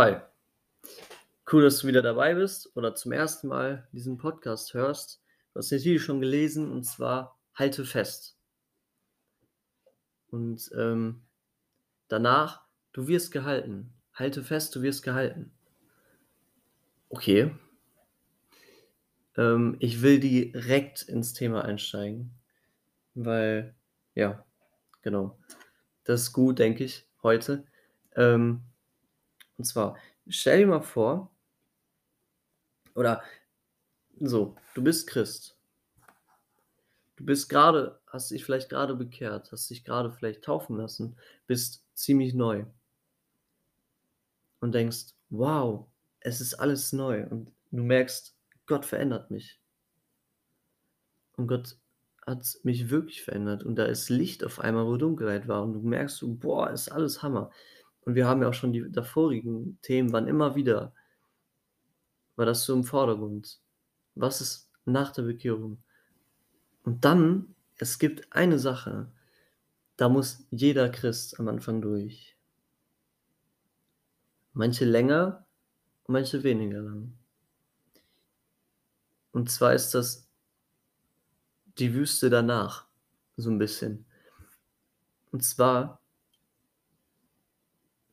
Hi. Cool, dass du wieder dabei bist oder zum ersten Mal diesen Podcast hörst. Du hast Titel schon gelesen und zwar Halte fest. Und ähm, danach, du wirst gehalten. Halte fest, du wirst gehalten. Okay. Ähm, ich will direkt ins Thema einsteigen, weil, ja, genau. Das ist gut, denke ich, heute. Ähm, und zwar, stell dir mal vor, oder so, du bist Christ. Du bist gerade, hast dich vielleicht gerade bekehrt, hast dich gerade vielleicht taufen lassen, bist ziemlich neu. Und denkst, wow, es ist alles neu. Und du merkst, Gott verändert mich. Und Gott hat mich wirklich verändert. Und da ist Licht auf einmal, wo Dunkelheit war. Und du merkst boah, ist alles Hammer. Und wir haben ja auch schon die davorigen Themen, waren immer wieder, war das so im Vordergrund. Was ist nach der Bekehrung? Und dann, es gibt eine Sache, da muss jeder Christ am Anfang durch. Manche länger, manche weniger lang. Und zwar ist das die Wüste danach, so ein bisschen. Und zwar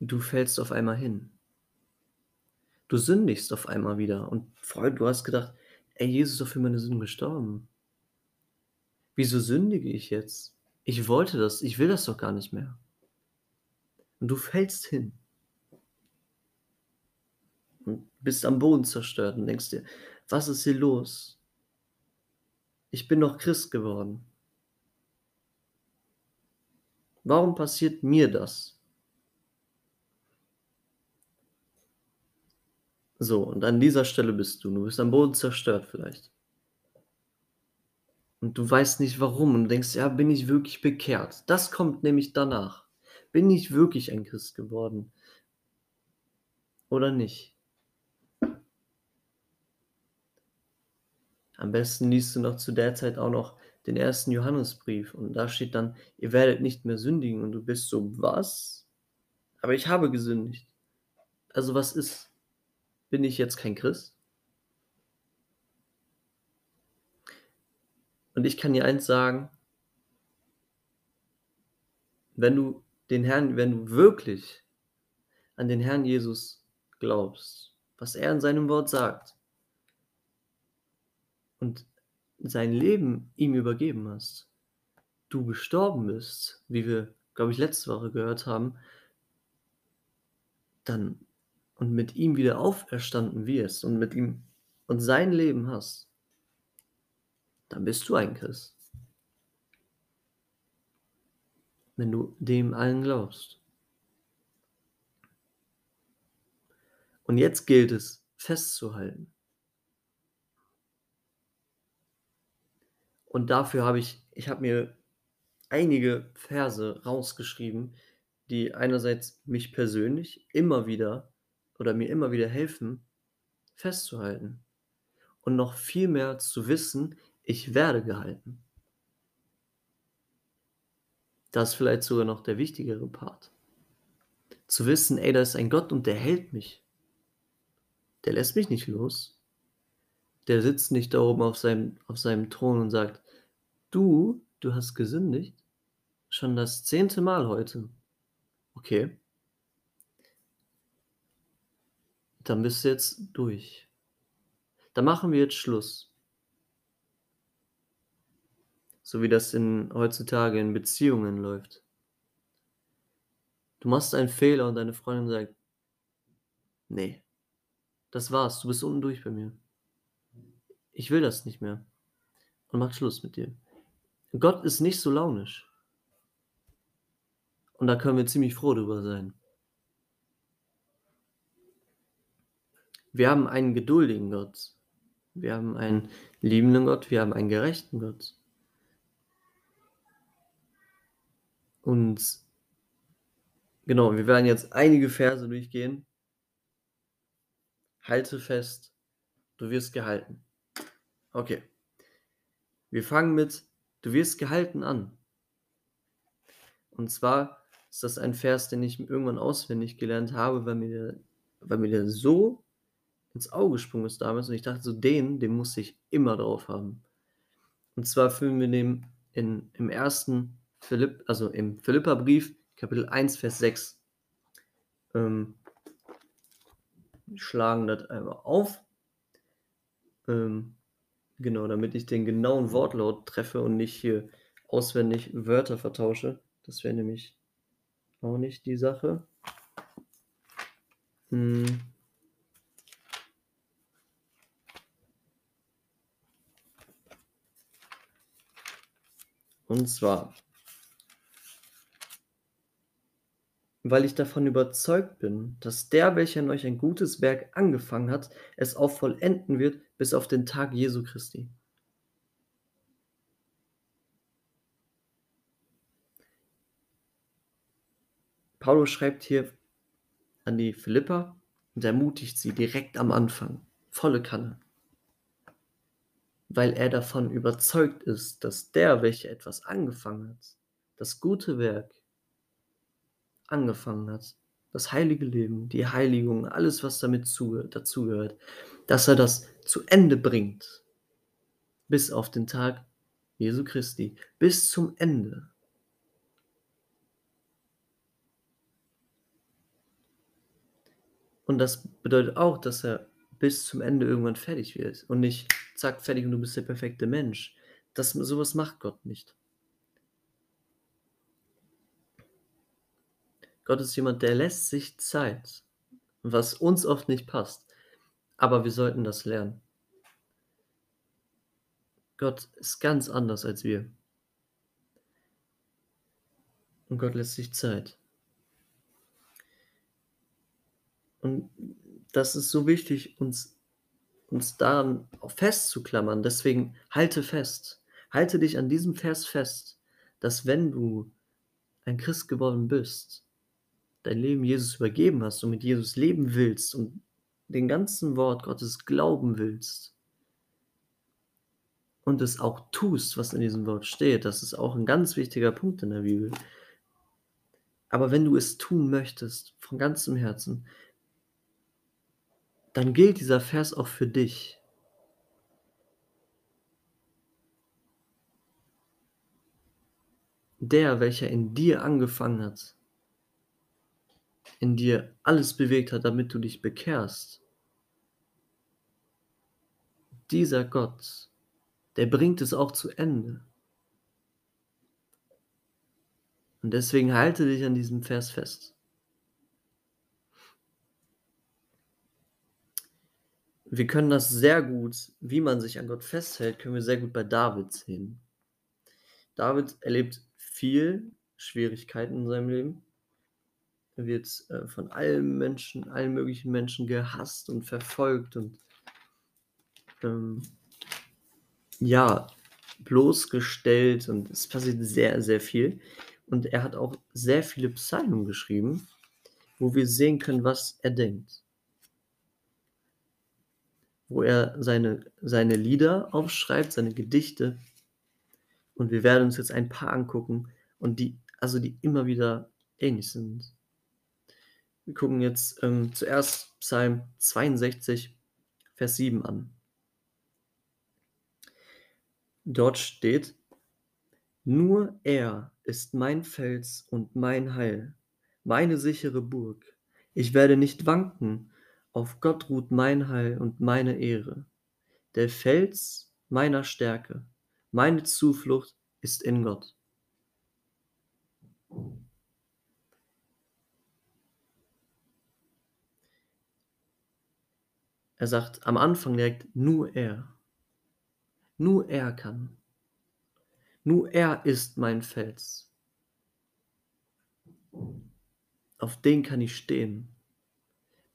Du fällst auf einmal hin. Du sündigst auf einmal wieder und Freund, du hast gedacht: „Ey, Jesus ist doch für meine Sünden gestorben.“ Wieso sündige ich jetzt? Ich wollte das, ich will das doch gar nicht mehr. Und du fällst hin. Und bist am Boden zerstört und denkst dir: „Was ist hier los?“ Ich bin doch Christ geworden. Warum passiert mir das? So, und an dieser Stelle bist du. Du bist am Boden zerstört vielleicht. Und du weißt nicht warum und denkst, ja, bin ich wirklich bekehrt? Das kommt nämlich danach. Bin ich wirklich ein Christ geworden? Oder nicht? Am besten liest du noch zu der Zeit auch noch den ersten Johannesbrief und da steht dann, ihr werdet nicht mehr sündigen und du bist so, was? Aber ich habe gesündigt. Also was ist? Bin ich jetzt kein Christ? Und ich kann dir eins sagen, wenn du den Herrn, wenn du wirklich an den Herrn Jesus glaubst, was er in seinem Wort sagt und sein Leben ihm übergeben hast, du gestorben bist, wie wir, glaube ich, letzte Woche gehört haben, dann und mit ihm wieder auferstanden wirst und mit ihm und sein Leben hast, dann bist du ein Christ. Wenn du dem allen glaubst. Und jetzt gilt es festzuhalten. Und dafür habe ich, ich habe mir einige Verse rausgeschrieben, die einerseits mich persönlich immer wieder oder mir immer wieder helfen, festzuhalten. Und noch viel mehr zu wissen, ich werde gehalten. Das ist vielleicht sogar noch der wichtigere Part. Zu wissen, ey, da ist ein Gott und der hält mich. Der lässt mich nicht los. Der sitzt nicht da oben auf seinem, auf seinem Thron und sagt, du, du hast gesündigt. Schon das zehnte Mal heute. Okay. Dann bist du jetzt durch. Dann machen wir jetzt Schluss. So wie das in, heutzutage in Beziehungen läuft. Du machst einen Fehler und deine Freundin sagt, nee, das war's, du bist unten durch bei mir. Ich will das nicht mehr. Und macht Schluss mit dir. Gott ist nicht so launisch. Und da können wir ziemlich froh drüber sein. Wir haben einen geduldigen Gott. Wir haben einen liebenden Gott. Wir haben einen gerechten Gott. Und genau, wir werden jetzt einige Verse durchgehen. Halte fest, du wirst gehalten. Okay. Wir fangen mit Du wirst gehalten an. Und zwar ist das ein Vers, den ich irgendwann auswendig gelernt habe, weil mir der weil mir der so ins Auge gesprungen ist damals und ich dachte so, den, den muss ich immer drauf haben. Und zwar finden wir den in, im ersten Philipp, also im Philipperbrief, Kapitel 1, Vers 6. Ähm, schlagen das einmal auf. Ähm, genau, damit ich den genauen Wortlaut treffe und nicht hier auswendig Wörter vertausche. Das wäre nämlich auch nicht die Sache. Hm. Und zwar, weil ich davon überzeugt bin, dass der, welcher in euch ein gutes Werk angefangen hat, es auch vollenden wird bis auf den Tag Jesu Christi. Paulus schreibt hier an die Philippa und ermutigt sie direkt am Anfang, volle Kanne, weil er davon überzeugt ist, dass der, welcher etwas angefangen hat, das gute Werk angefangen hat, das heilige Leben, die Heiligung, alles, was damit dazugehört, dass er das zu Ende bringt, bis auf den Tag Jesu Christi, bis zum Ende. Und das bedeutet auch, dass er bis zum Ende irgendwann fertig wird und nicht zack, fertig und du bist der perfekte Mensch. Das, sowas macht Gott nicht. Gott ist jemand, der lässt sich Zeit, was uns oft nicht passt. Aber wir sollten das lernen. Gott ist ganz anders als wir. Und Gott lässt sich Zeit. Und das ist so wichtig, uns, uns daran festzuklammern. Deswegen halte fest. Halte dich an diesem Vers fest, dass wenn du ein Christ geworden bist, dein Leben Jesus übergeben hast und mit Jesus leben willst und den ganzen Wort Gottes glauben willst und es auch tust, was in diesem Wort steht, das ist auch ein ganz wichtiger Punkt in der Bibel. Aber wenn du es tun möchtest, von ganzem Herzen, dann gilt dieser Vers auch für dich. Der, welcher in dir angefangen hat, in dir alles bewegt hat, damit du dich bekehrst, dieser Gott, der bringt es auch zu Ende. Und deswegen halte dich an diesem Vers fest. Wir können das sehr gut, wie man sich an Gott festhält, können wir sehr gut bei David sehen. David erlebt viel Schwierigkeiten in seinem Leben. Er wird äh, von allen Menschen, allen möglichen Menschen gehasst und verfolgt und ähm, ja, bloßgestellt und es passiert sehr, sehr viel. Und er hat auch sehr viele Psalmen geschrieben, wo wir sehen können, was er denkt wo er seine, seine Lieder aufschreibt, seine Gedichte. Und wir werden uns jetzt ein paar angucken und die, also die immer wieder ähnlich sind. Wir gucken jetzt ähm, zuerst Psalm 62, Vers 7 an. Dort steht, nur er ist mein Fels und mein Heil, meine sichere Burg. Ich werde nicht wanken, auf Gott ruht mein Heil und meine Ehre. Der Fels meiner Stärke, meine Zuflucht ist in Gott. Er sagt am Anfang direkt, nur er. Nur er kann. Nur er ist mein Fels. Auf den kann ich stehen.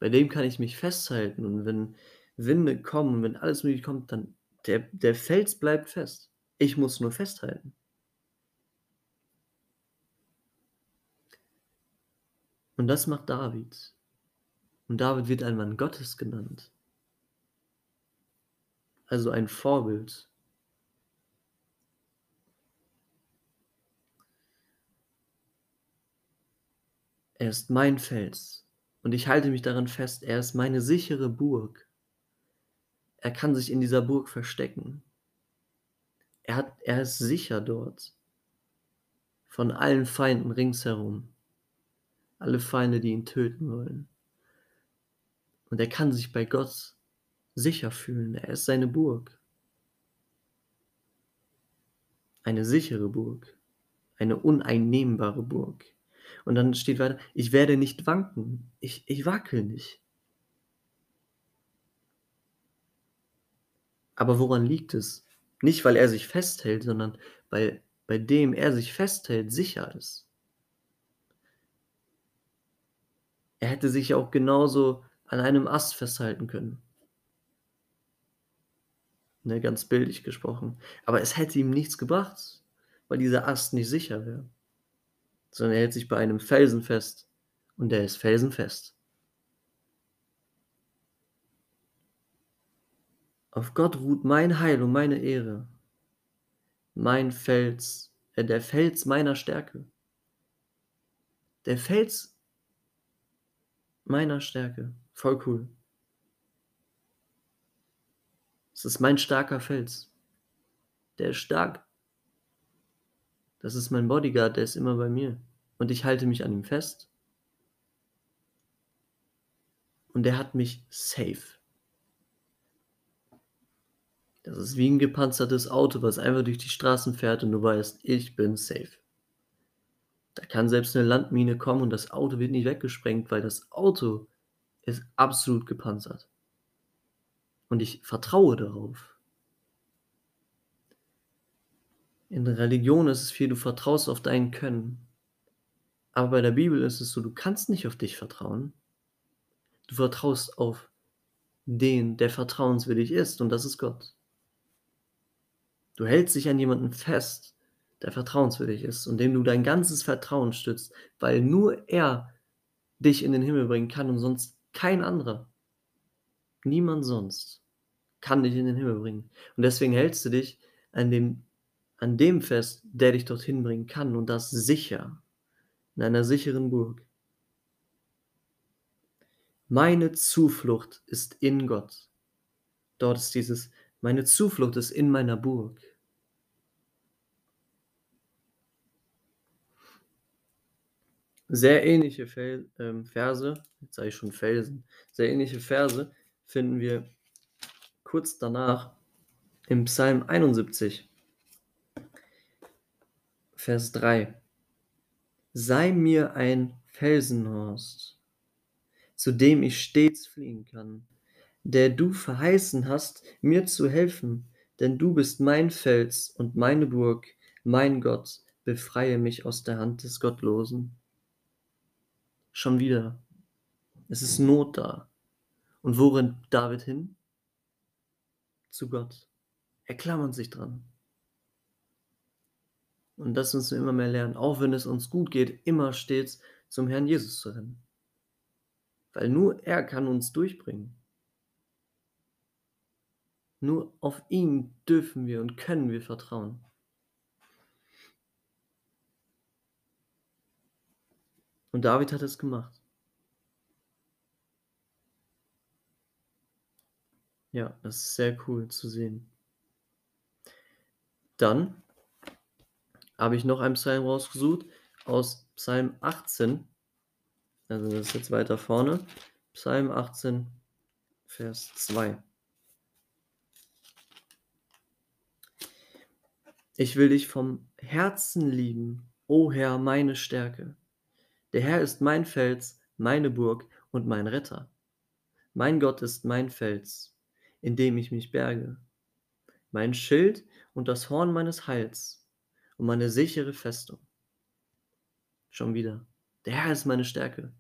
Bei dem kann ich mich festhalten und wenn Winde kommen wenn alles mögliche kommt, dann der, der Fels bleibt fest. Ich muss nur festhalten. Und das macht David. Und David wird ein Mann Gottes genannt. Also ein Vorbild. Er ist mein Fels Und ich halte mich daran fest, er ist meine sichere Burg. Er kann sich in dieser Burg verstecken. Er, hat, er ist sicher dort. Von allen Feinden ringsherum. Alle Feinde, die ihn töten wollen. Und er kann sich bei Gott sicher fühlen. Er ist seine Burg. Eine sichere Burg. Eine uneinnehmbare Burg. Und dann steht weiter, ich werde nicht wanken. Ich, ich wackel nicht. Aber woran liegt es? Nicht, weil er sich festhält, sondern weil bei dem er sich festhält, sicher ist. Er hätte sich auch genauso an einem Ast festhalten können. Ne, ganz bildlich gesprochen. Aber es hätte ihm nichts gebracht, weil dieser Ast nicht sicher wäre. Sondern er hält sich bei einem Felsen fest und der ist felsenfest. Auf Gott ruht mein Heil und meine Ehre. Mein Fels, äh, der Fels meiner Stärke. Der Fels meiner Stärke. Voll cool. Es ist mein starker Fels. Der ist stark. Das ist mein Bodyguard, der ist immer bei mir. Und ich halte mich an ihm fest. Und der hat mich safe. Das ist wie ein gepanzertes Auto, was einfach durch die Straßen fährt und du weißt, ich bin safe. Da kann selbst eine Landmine kommen und das Auto wird nicht weggesprengt, weil das Auto ist absolut gepanzert. Und ich vertraue darauf. In der Religion ist es viel, du vertraust auf dein Können. Aber bei der Bibel ist es so, du kannst nicht auf dich vertrauen. Du vertraust auf den, der vertrauenswürdig ist, und das ist Gott. Du hältst dich an jemanden fest, der vertrauenswürdig ist und dem du dein ganzes Vertrauen stützt, weil nur er dich in den Himmel bringen kann und sonst kein anderer. Niemand sonst kann dich in den Himmel bringen. Und deswegen hältst du dich an dem, an dem fest, der dich dorthin bringen kann und das sicher, in einer sicheren Burg. Meine Zuflucht ist in Gott. Dort ist dieses meine Zuflucht ist in meiner Burg. Sehr ähnliche Fel ähm, Verse, jetzt sage ich schon Felsen, sehr ähnliche Verse finden wir kurz danach im Psalm 71, Vers 3. Sei mir ein Felsenhorst, zu dem ich stets fliehen kann, der du verheißen hast, mir zu helfen, denn du bist mein Fels und meine Burg, mein Gott, befreie mich aus der Hand des Gottlosen. Schon wieder. Es ist Not da. Und wo rennt David hin? Zu Gott. Er klammert sich dran. Und das müssen wir immer mehr lernen, auch wenn es uns gut geht, immer stets zum Herrn Jesus zu rennen. Weil nur er kann uns durchbringen. Nur auf ihn dürfen wir und können wir vertrauen. Und David hat es gemacht. Ja, das ist sehr cool zu sehen. Dann habe ich noch einen Psalm rausgesucht aus Psalm 18. Also das ist jetzt weiter vorne. Psalm 18, Vers 2. Ich will dich vom Herzen lieben, o Herr, meine Stärke. Der Herr ist mein Fels, meine Burg und mein Retter. Mein Gott ist mein Fels, in dem ich mich berge, mein Schild und das Horn meines Heils und meine sichere Festung. Schon wieder. Der Herr ist meine Stärke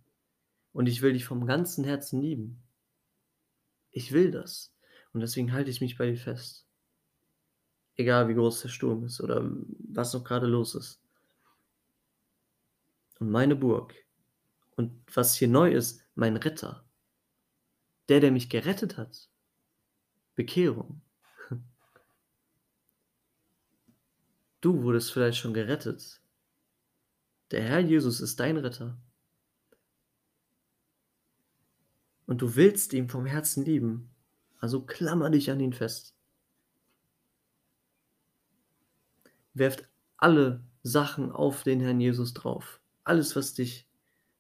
und ich will dich vom ganzen Herzen lieben. Ich will das und deswegen halte ich mich bei dir fest. Egal wie groß der Sturm ist oder was noch gerade los ist. Und meine Burg. Und was hier neu ist, mein Retter. Der, der mich gerettet hat. Bekehrung. Du wurdest vielleicht schon gerettet. Der Herr Jesus ist dein Retter. und du willst ihn vom Herzen lieben, also klammer dich an ihn fest. Werft alle Sachen auf den Herrn Jesus drauf. Alles, was dich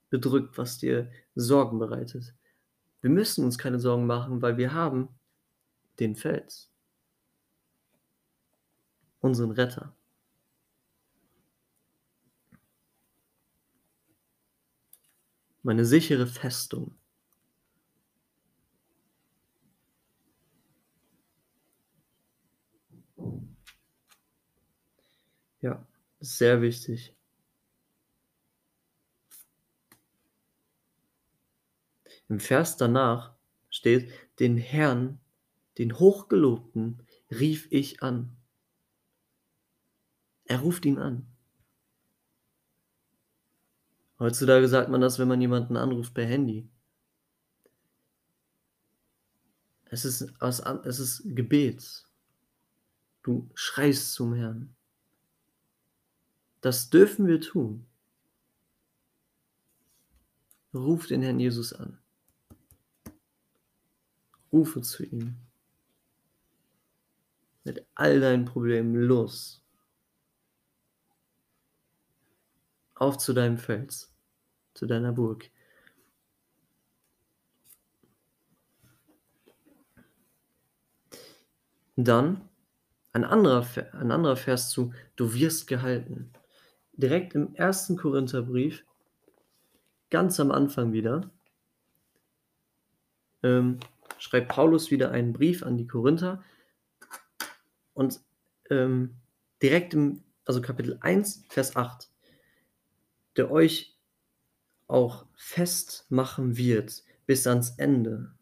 bedrückt, was dir Sorgen bereitet. Wir müssen uns keine Sorgen machen, weil wir haben den Fels, unseren Retter. Meine sichere Festung. Ja, sehr wichtig. Im Vers danach steht, den Herrn, den Hochgelobten, rief ich an. Er ruft ihn an. Heutzutage sagt man das, wenn man jemanden anruft per Handy. Es ist, es ist Gebet. Du schreist zum Herrn. Das dürfen wir tun. Ruf den Herrn Jesus an. Rufe zu ihm. Mit all deinen Problemen los. Auf zu deinem Fels, zu deiner Burg. Dann ein anderer, ein anderer Vers zu, du wirst gehalten direkt im ersten Korintherbrief, ganz am Anfang wieder, ähm, schreibt Paulus wieder einen Brief an die Korinther und ähm, direkt im, also Kapitel 1, Vers 8, der euch auch festmachen wird bis ans Ende,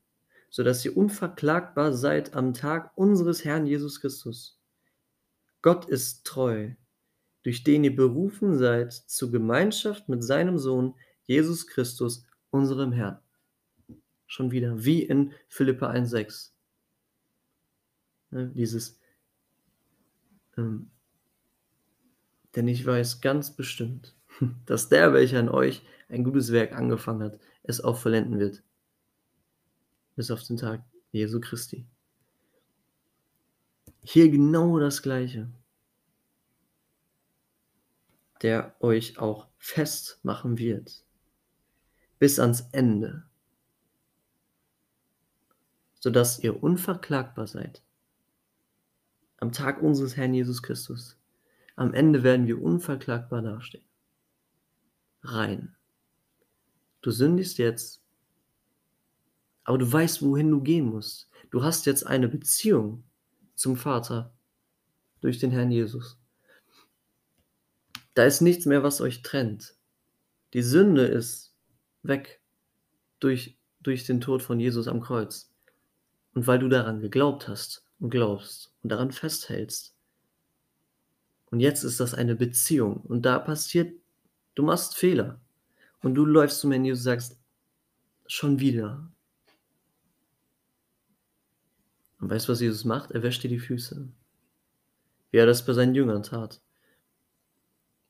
sodass ihr unverklagbar seid am Tag unseres Herrn Jesus Christus. Gott ist treu, durch den ihr berufen seid zur Gemeinschaft mit seinem Sohn Jesus Christus, unserem Herrn. Schon wieder, wie in Philippa 1,6. Ne, dieses, ähm, denn ich weiß ganz bestimmt, dass der, welcher in euch ein gutes Werk angefangen hat, es auch vollenden wird. Bis auf den Tag Jesu Christi. Hier genau das Gleiche der euch auch festmachen wird. Bis ans Ende. Sodass ihr unverklagbar seid. Am Tag unseres Herrn Jesus Christus. Am Ende werden wir unverklagbar dastehen. Rein. Du sündigst jetzt, aber du weißt, wohin du gehen musst. Du hast jetzt eine Beziehung zum Vater durch den Herrn Jesus. Da ist nichts mehr, was euch trennt. Die Sünde ist weg durch, durch den Tod von Jesus am Kreuz. Und weil du daran geglaubt hast und glaubst und daran festhältst. Und jetzt ist das eine Beziehung. Und da passiert, du machst Fehler. Und du läufst zum Handy und sagst, schon wieder. Und weißt du, was Jesus macht? Er wäscht dir die Füße. Wie er das bei seinen Jüngern tat.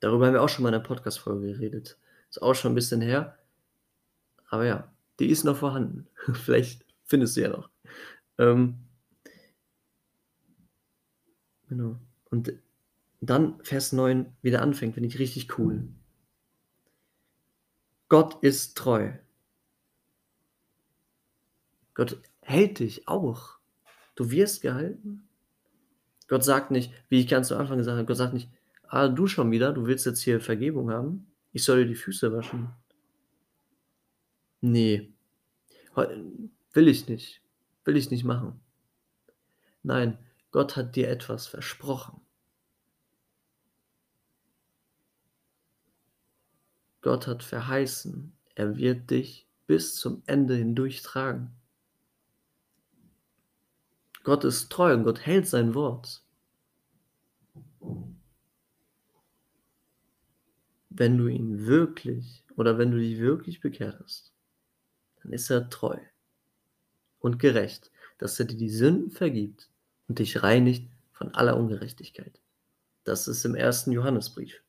Darüber haben wir auch schon mal in einer Podcast-Folge geredet. Ist auch schon ein bisschen her. Aber ja, die ist noch vorhanden. Vielleicht findest du ja noch. Ähm, genau. Und dann Vers 9 wieder anfängt, finde ich richtig cool. Gott ist treu. Gott hält dich auch. Du wirst gehalten. Gott sagt nicht, wie ich ganz am Anfang gesagt habe, Gott sagt nicht, Ah, du schon wieder? Du willst jetzt hier Vergebung haben? Ich soll dir die Füße waschen. Nee. Will ich nicht. Will ich nicht machen. Nein, Gott hat dir etwas versprochen. Gott hat verheißen, er wird dich bis zum Ende hindurch tragen. Gott ist treu und Gott hält sein Wort. wenn du ihn wirklich oder wenn du dich wirklich bekehrt hast, dann ist er treu und gerecht, dass er dir die Sünden vergibt und dich reinigt von aller Ungerechtigkeit. Das ist im ersten Johannesbrief.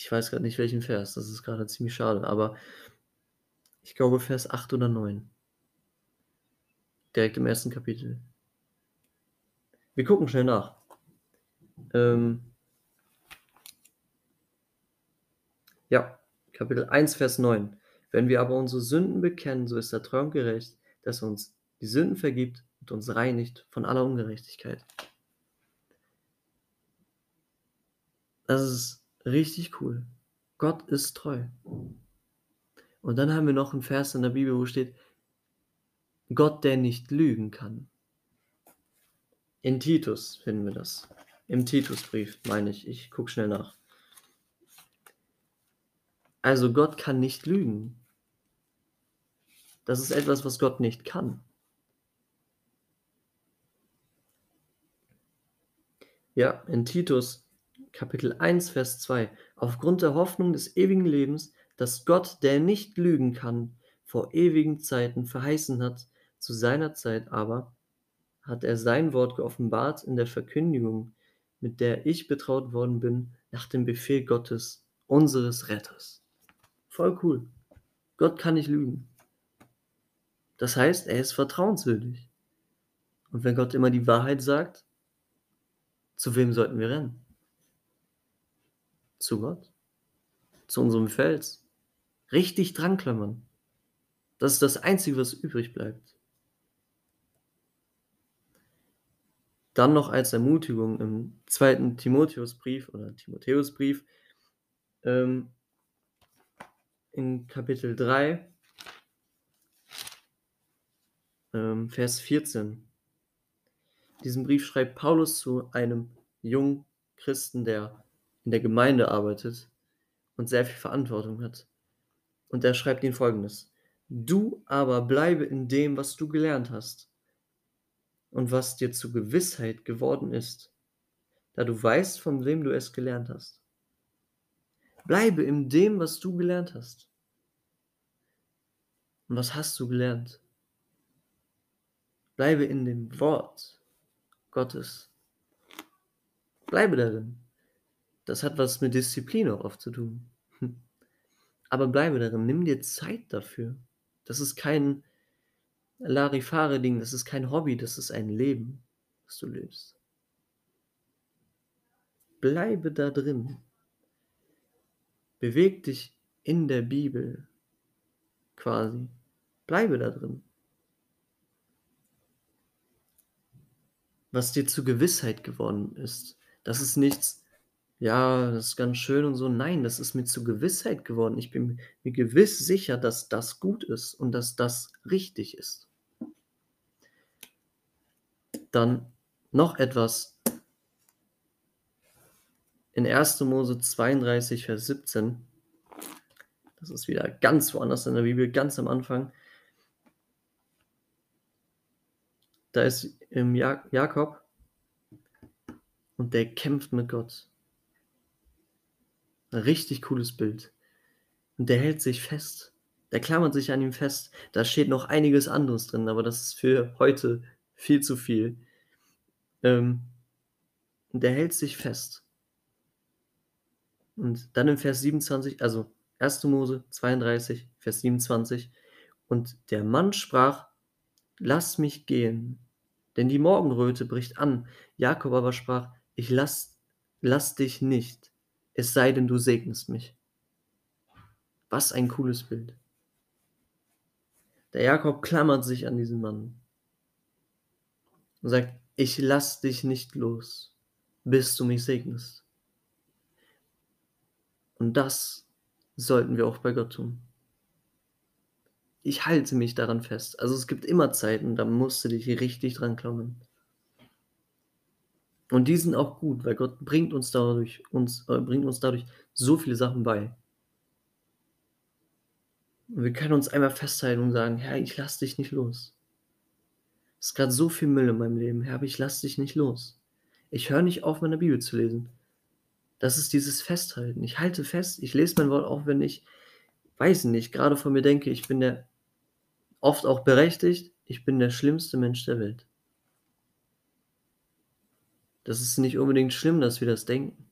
Ich weiß gerade nicht welchen Vers, das ist gerade ziemlich schade, aber Ich glaube Vers 8 oder 9. Direkt im ersten Kapitel. Wir gucken schnell nach. Ähm, ja, Kapitel 1, Vers 9. Wenn wir aber unsere Sünden bekennen, so ist er treu und gerecht, dass er uns die Sünden vergibt und uns reinigt von aller Ungerechtigkeit. Das ist richtig cool. Gott ist treu. Und dann haben wir noch einen Vers in der Bibel, wo steht, Gott, der nicht lügen kann. In Titus finden wir das. Im Titusbrief, meine ich. Ich gucke schnell nach. Also Gott kann nicht lügen. Das ist etwas, was Gott nicht kann. Ja, in Titus Kapitel 1, Vers 2. Aufgrund der Hoffnung des ewigen Lebens, das Gott, der nicht lügen kann, vor ewigen Zeiten verheißen hat, zu seiner Zeit aber hat er sein Wort geoffenbart in der Verkündigung, mit der ich betraut worden bin, nach dem Befehl Gottes, unseres Retters. Voll cool. Gott kann nicht lügen. Das heißt, er ist vertrauenswürdig. Und wenn Gott immer die Wahrheit sagt, zu wem sollten wir rennen? Zu Gott? Zu unserem Fels? Richtig dranklammern. Das ist das Einzige, was übrig bleibt. Dann noch als Ermutigung im zweiten Timotheusbrief oder Timotheusbrief ähm, in Kapitel 3, ähm, Vers 14. Diesen Brief schreibt Paulus zu einem jungen Christen, der in der Gemeinde arbeitet und sehr viel Verantwortung hat. Und er schreibt ihm folgendes: Du aber bleibe in dem, was du gelernt hast und was dir zu Gewissheit geworden ist, da du weißt, von wem du es gelernt hast. Bleibe in dem, was du gelernt hast. Und was hast du gelernt? Bleibe in dem Wort Gottes. Bleibe darin. Das hat was mit Disziplin auch oft zu tun. Aber bleibe darin, nimm dir Zeit dafür. Das ist kein Larifare-Ding, das ist kein Hobby, das ist ein Leben, das du lebst. Bleibe da drin. Beweg dich in der Bibel quasi. Bleibe da drin. Was dir zu Gewissheit geworden ist, das ist nichts, ja, das ist ganz schön und so. Nein, das ist mir zu Gewissheit geworden. Ich bin mir gewiss sicher, dass das gut ist und dass das richtig ist. Dann noch etwas. In 1. Mose 32, Vers 17. Das ist wieder ganz woanders in der Bibel, ganz am Anfang. Da ist im Jak Jakob und der kämpft mit Gott. Ein richtig cooles Bild. Und der hält sich fest. Der klammert sich an ihm fest. Da steht noch einiges anderes drin, aber das ist für heute viel zu viel. Ähm, der hält sich fest. Und dann im Vers 27, also 1. Mose 32, Vers 27, und der Mann sprach, lass mich gehen, denn die Morgenröte bricht an. Jakob aber sprach, ich lass, lass dich nicht, es sei denn, du segnest mich. Was ein cooles Bild. Der Jakob klammert sich an diesen Mann und sagt, ich lass dich nicht los, bis du mich segnest. Und das sollten wir auch bei Gott tun. Ich halte mich daran fest. Also es gibt immer Zeiten, da musst du dich richtig dran klammern. Und die sind auch gut, weil Gott bringt uns dadurch, uns, äh, bringt uns dadurch so viele Sachen bei. Und wir können uns einmal festhalten und sagen, Herr, ich lass dich nicht los. Es ist gerade so viel Müll in meinem Leben, Herr, aber ich lass dich nicht los. Ich höre nicht auf, meine Bibel zu lesen. Das ist dieses Festhalten. Ich halte fest, ich lese mein Wort auch, wenn ich, weiß nicht, gerade von mir denke, ich bin der, oft auch berechtigt, ich bin der schlimmste Mensch der Welt. Das ist nicht unbedingt schlimm, dass wir das denken.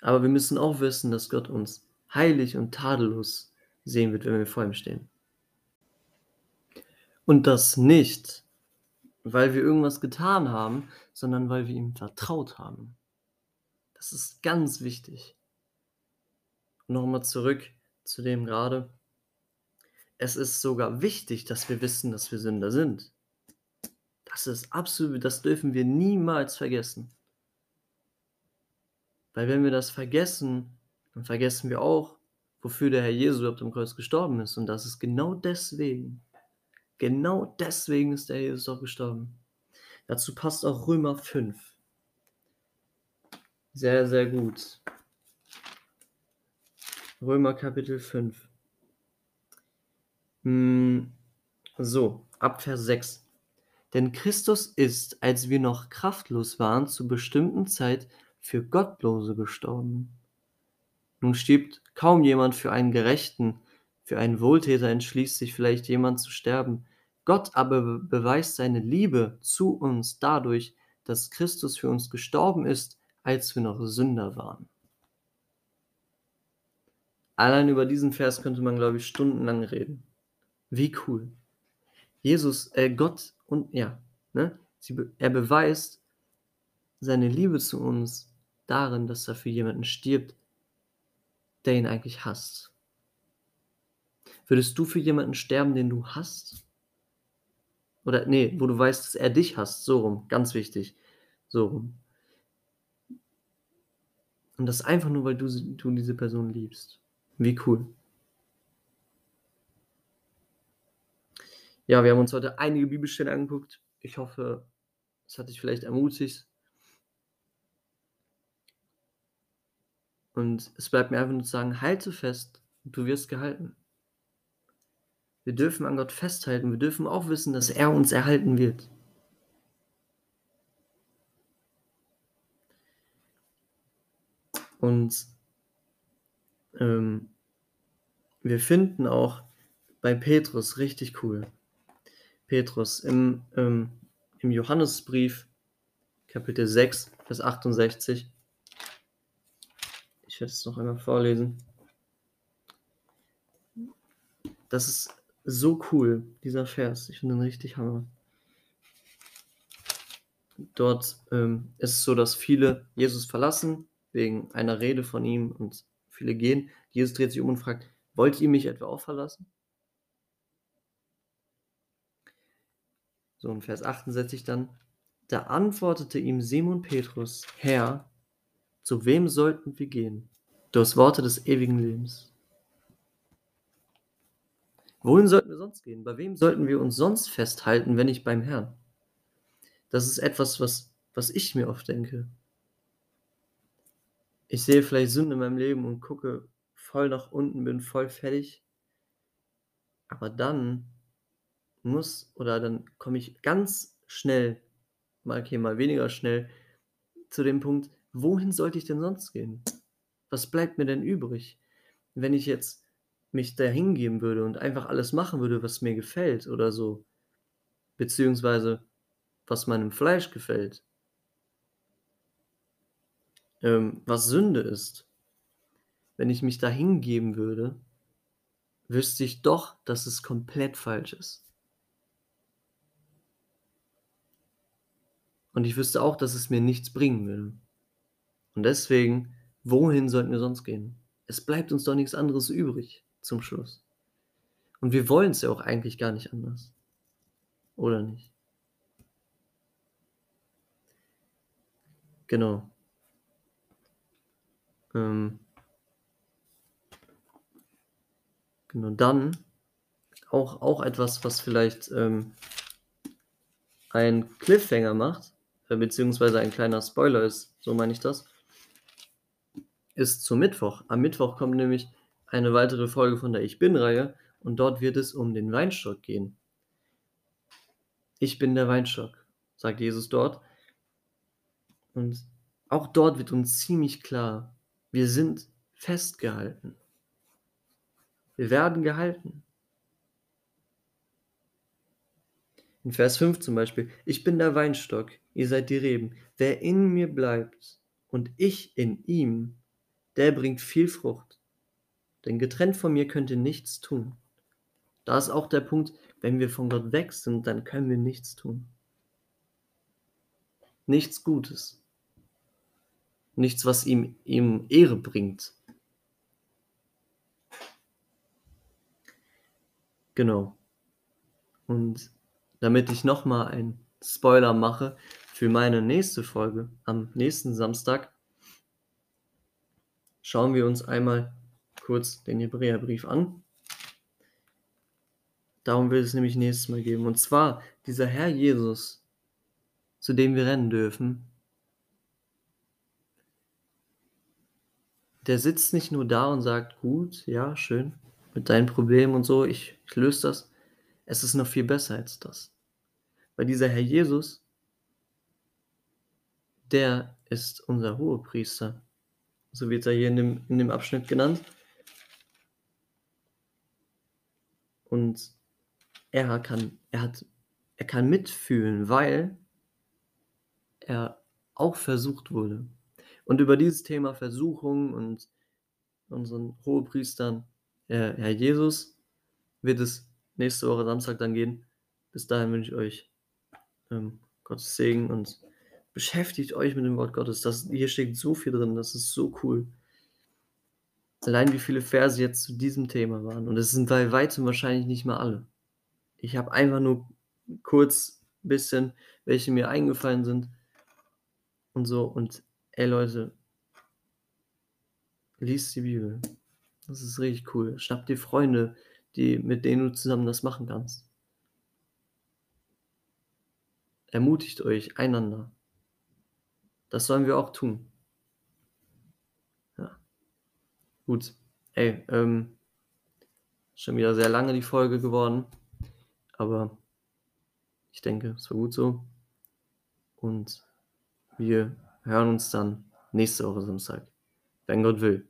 Aber wir müssen auch wissen, dass Gott uns heilig und tadellos sehen wird, wenn wir vor ihm stehen. Und das nicht, weil wir irgendwas getan haben, sondern weil wir ihm vertraut haben. Das ist ganz wichtig. Nochmal zurück zu dem gerade. Es ist sogar wichtig, dass wir wissen, dass wir Sünder sind. Das ist absolut, das dürfen wir niemals vergessen. Weil wenn wir das vergessen, dann vergessen wir auch, wofür der Herr Jesus überhaupt am Kreuz gestorben ist. Und das ist genau deswegen. Genau deswegen ist der Herr Jesus auch gestorben. Dazu passt auch Römer 5. Sehr, sehr gut. Römer Kapitel 5. Hm, so, ab Vers 6. Denn Christus ist, als wir noch kraftlos waren, zu bestimmten Zeit für Gottlose gestorben. Nun stirbt kaum jemand für einen Gerechten, für einen Wohltäter entschließt sich vielleicht jemand zu sterben. Gott aber beweist seine Liebe zu uns dadurch, dass Christus für uns gestorben ist, als wir noch Sünder waren. Allein über diesen Vers könnte man, glaube ich, stundenlang reden. Wie cool. Jesus, äh, Gott und ja, ne? Sie, er beweist seine Liebe zu uns darin, dass er für jemanden stirbt, der ihn eigentlich hasst. Würdest du für jemanden sterben, den du hast? Oder nee, wo du weißt, dass er dich hasst, so rum, ganz wichtig, so rum. Und das einfach nur, weil du, du diese Person liebst. Wie cool. Ja, wir haben uns heute einige Bibelstellen angeguckt. Ich hoffe, es hat dich vielleicht ermutigt, Und es bleibt mir einfach nur zu sagen, halte fest, du wirst gehalten. Wir dürfen an Gott festhalten. Wir dürfen auch wissen, dass er uns erhalten wird. Und ähm, wir finden auch bei Petrus richtig cool. Petrus im, ähm, im Johannesbrief, Kapitel 6, Vers 68. Ich werde es noch einmal vorlesen. Das ist so cool, dieser Vers. Ich finde ihn richtig hammer. Dort ähm, ist es so, dass viele Jesus verlassen, wegen einer Rede von ihm und viele gehen. Jesus dreht sich um und fragt, wollt ihr mich etwa auch verlassen? So, in Vers 68 dann, da antwortete ihm Simon Petrus, Herr, zu wem sollten wir gehen? Du Worte des ewigen Lebens. Wohin sollten wir sonst gehen? Bei wem sollten wir uns sonst festhalten, wenn nicht beim Herrn? Das ist etwas, was, was ich mir oft denke. Ich sehe vielleicht Sünde in meinem Leben und gucke voll nach unten, bin voll fertig. Aber dann muss oder dann komme ich ganz schnell, mal okay, mal weniger schnell, zu dem Punkt, wohin sollte ich denn sonst gehen? Was bleibt mir denn übrig, wenn ich jetzt mich da hingeben würde und einfach alles machen würde, was mir gefällt oder so, beziehungsweise was meinem Fleisch gefällt, ähm, was Sünde ist. Wenn ich mich da hingeben würde, wüsste ich doch, dass es komplett falsch ist. Und ich wüsste auch, dass es mir nichts bringen würde. Und deswegen, wohin sollten wir sonst gehen? Es bleibt uns doch nichts anderes übrig zum Schluss. Und wir wollen es ja auch eigentlich gar nicht anders. Oder nicht? Genau. Ähm, genau, dann auch, auch etwas, was vielleicht ähm, ein Cliffhanger macht, beziehungsweise ein kleiner Spoiler ist, so meine ich das ist zum Mittwoch. Am Mittwoch kommt nämlich eine weitere Folge von der Ich Bin-Reihe und dort wird es um den Weinstock gehen. Ich bin der Weinstock, sagt Jesus dort. Und auch dort wird uns ziemlich klar, wir sind festgehalten. Wir werden gehalten. In Vers 5 zum Beispiel, ich bin der Weinstock, ihr seid die Reben. Wer in mir bleibt und ich in ihm, der bringt viel Frucht. denn getrennt von mir könnt ihr nichts tun. Da ist auch der Punkt, wenn wir von Gott weg sind, dann können wir nichts tun. Nichts Gutes. Nichts, was ihm, ihm Ehre bringt. Genau. Und damit ich nochmal einen Spoiler mache für meine nächste Folge am nächsten Samstag, schauen wir uns einmal kurz den Hebräerbrief an. Darum wird es nämlich nächstes Mal geben. Und zwar dieser Herr Jesus, zu dem wir rennen dürfen, der sitzt nicht nur da und sagt, gut, ja, schön, mit deinen Problemen und so, ich, ich löse das. Es ist noch viel besser als das. Weil dieser Herr Jesus, der ist unser Hohepriester. So wird er hier in dem, in dem Abschnitt genannt. Und er kann, er hat, er kann mitfühlen, weil er auch versucht wurde. Und über dieses Thema Versuchung und unseren Hohepriestern, äh, Herr Jesus, wird es nächste Woche Samstag dann gehen. Bis dahin wünsche ich euch ähm, Gottes Segen und beschäftigt euch mit dem Wort Gottes. Das, hier steckt so viel drin, das ist so cool. Allein wie viele Verse jetzt zu diesem Thema waren. Und es sind bei weitem wahrscheinlich nicht mal alle. Ich habe einfach nur kurz ein bisschen, welche mir eingefallen sind. Und so. Und ey Leute, liest die Bibel. Das ist richtig cool. Schnapp dir Freunde, die, mit denen du zusammen das machen kannst. Ermutigt euch einander. Das sollen wir auch tun. Ja. Gut. Ey, ähm, schon wieder sehr lange die Folge geworden. Aber ich denke, es war gut so. Und wir hören uns dann nächste Woche Samstag, wenn Gott will.